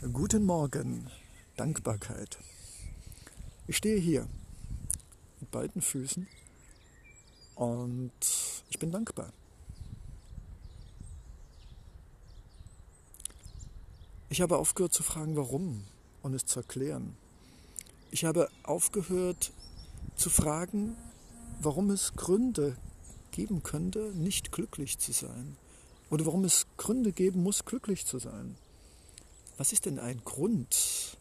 Guten Morgen, Dankbarkeit. Ich stehe hier mit beiden Füßen und ich bin dankbar. Ich habe aufgehört zu fragen, warum und es zu erklären. Ich habe aufgehört zu fragen, warum es Gründe geben könnte, nicht glücklich zu sein. Oder warum es Gründe geben muss, glücklich zu sein. Was ist denn ein Grund?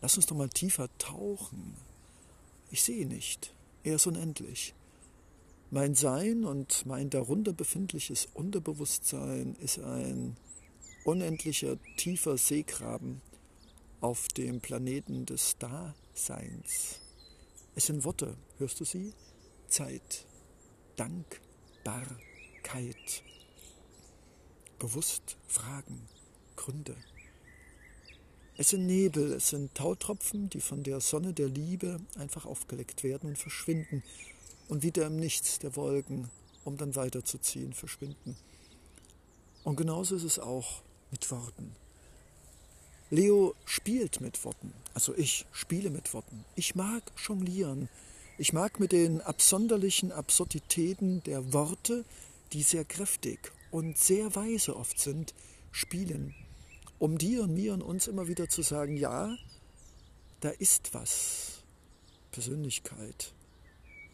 Lass uns doch mal tiefer tauchen. Ich sehe nicht. Er ist unendlich. Mein Sein und mein darunter befindliches Unterbewusstsein ist ein unendlicher tiefer Seegraben auf dem Planeten des Daseins. Es sind Worte, hörst du sie? Zeit, Dankbarkeit, bewusst fragen, Gründe. Es sind Nebel, es sind Tautropfen, die von der Sonne der Liebe einfach aufgeleckt werden und verschwinden und wieder im Nichts der Wolken, um dann weiterzuziehen, verschwinden. Und genauso ist es auch mit Worten. Leo spielt mit Worten, also ich spiele mit Worten. Ich mag jonglieren. Ich mag mit den absonderlichen Absurditäten der Worte, die sehr kräftig und sehr weise oft sind, spielen um dir und mir und uns immer wieder zu sagen, ja, da ist was. Persönlichkeit,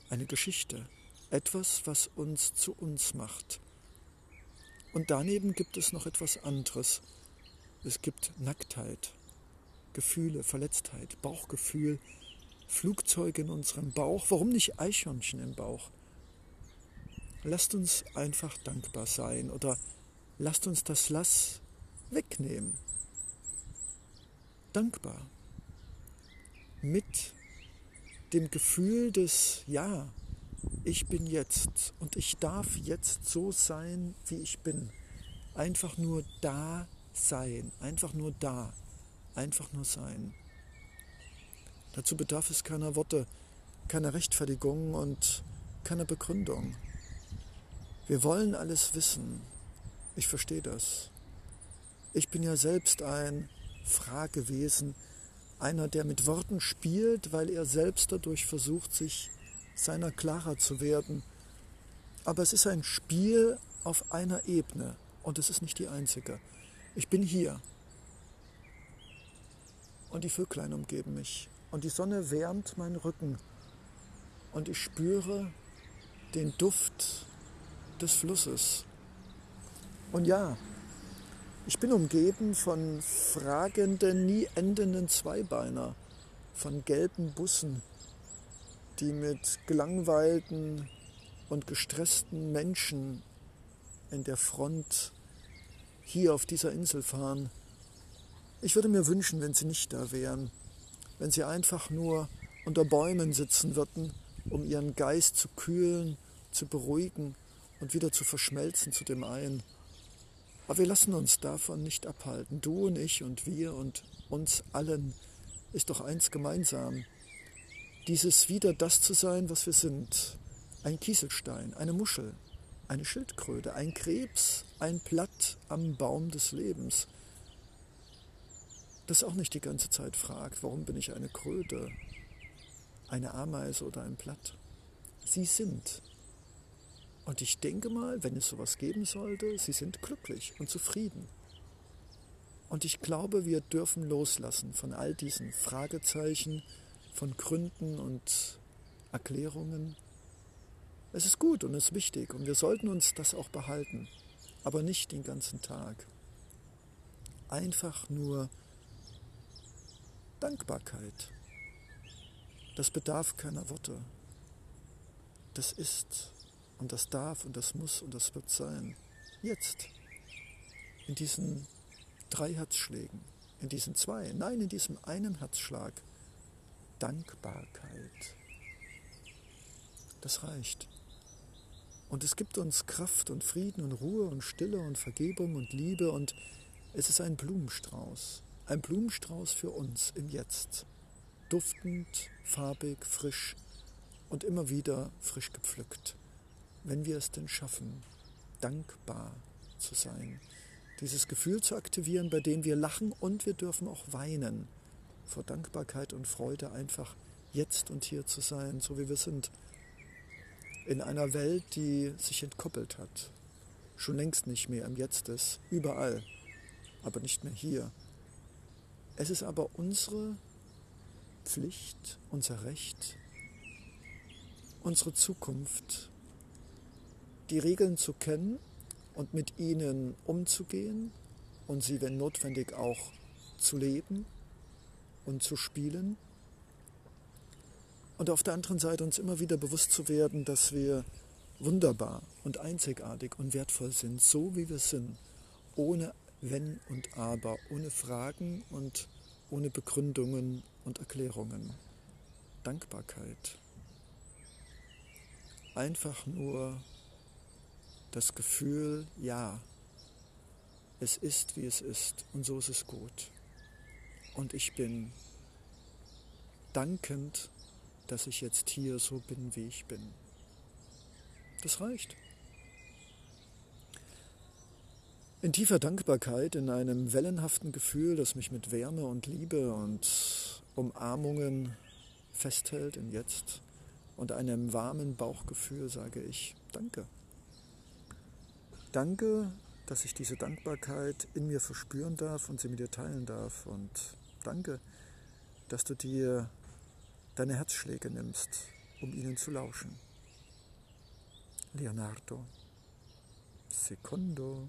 eine Geschichte, etwas, was uns zu uns macht. Und daneben gibt es noch etwas anderes. Es gibt Nacktheit, Gefühle, Verletztheit, Bauchgefühl, Flugzeuge in unserem Bauch. Warum nicht Eichhörnchen im Bauch? Lasst uns einfach dankbar sein oder lasst uns das Lass wegnehmen. Dankbar. Mit dem Gefühl des Ja, ich bin jetzt und ich darf jetzt so sein, wie ich bin. Einfach nur da sein, einfach nur da, einfach nur sein. Dazu bedarf es keiner Worte, keiner Rechtfertigung und keiner Begründung. Wir wollen alles wissen. Ich verstehe das. Ich bin ja selbst ein Fragewesen, einer, der mit Worten spielt, weil er selbst dadurch versucht, sich seiner klarer zu werden. Aber es ist ein Spiel auf einer Ebene und es ist nicht die einzige. Ich bin hier und die Vöglein umgeben mich und die Sonne wärmt meinen Rücken und ich spüre den Duft des Flusses. Und ja, ich bin umgeben von fragenden, nie endenden Zweibeiner, von gelben Bussen, die mit gelangweilten und gestressten Menschen in der Front hier auf dieser Insel fahren. Ich würde mir wünschen, wenn sie nicht da wären, wenn sie einfach nur unter Bäumen sitzen würden, um ihren Geist zu kühlen, zu beruhigen und wieder zu verschmelzen zu dem einen. Aber wir lassen uns davon nicht abhalten. Du und ich und wir und uns allen ist doch eins gemeinsam. Dieses wieder das zu sein, was wir sind. Ein Kieselstein, eine Muschel, eine Schildkröte, ein Krebs, ein Blatt am Baum des Lebens. Das auch nicht die ganze Zeit fragt, warum bin ich eine Kröte, eine Ameise oder ein Blatt. Sie sind und ich denke mal, wenn es sowas geben sollte, sie sind glücklich und zufrieden. Und ich glaube, wir dürfen loslassen von all diesen Fragezeichen, von Gründen und Erklärungen. Es ist gut und es ist wichtig und wir sollten uns das auch behalten, aber nicht den ganzen Tag. Einfach nur Dankbarkeit. Das bedarf keiner Worte. Das ist und das darf und das muss und das wird sein. Jetzt. In diesen drei Herzschlägen. In diesen zwei. Nein, in diesem einen Herzschlag. Dankbarkeit. Das reicht. Und es gibt uns Kraft und Frieden und Ruhe und Stille und Vergebung und Liebe und es ist ein Blumenstrauß. Ein Blumenstrauß für uns im Jetzt. Duftend, farbig, frisch und immer wieder frisch gepflückt wenn wir es denn schaffen, dankbar zu sein. dieses Gefühl zu aktivieren, bei dem wir lachen und wir dürfen auch weinen. Vor Dankbarkeit und Freude einfach jetzt und hier zu sein, so wie wir sind. In einer Welt, die sich entkoppelt hat. Schon längst nicht mehr im Jetzt ist. Überall. Aber nicht mehr hier. Es ist aber unsere Pflicht, unser Recht, unsere Zukunft, die Regeln zu kennen und mit ihnen umzugehen und sie, wenn notwendig, auch zu leben und zu spielen. Und auf der anderen Seite uns immer wieder bewusst zu werden, dass wir wunderbar und einzigartig und wertvoll sind, so wie wir sind, ohne Wenn und Aber, ohne Fragen und ohne Begründungen und Erklärungen. Dankbarkeit. Einfach nur das Gefühl, ja, es ist, wie es ist und so ist es gut. Und ich bin dankend, dass ich jetzt hier so bin, wie ich bin. Das reicht. In tiefer Dankbarkeit, in einem wellenhaften Gefühl, das mich mit Wärme und Liebe und Umarmungen festhält in Jetzt und einem warmen Bauchgefühl sage ich Danke. Danke, dass ich diese Dankbarkeit in mir verspüren darf und sie mit dir teilen darf. Und danke, dass du dir deine Herzschläge nimmst, um ihnen zu lauschen. Leonardo. Secondo.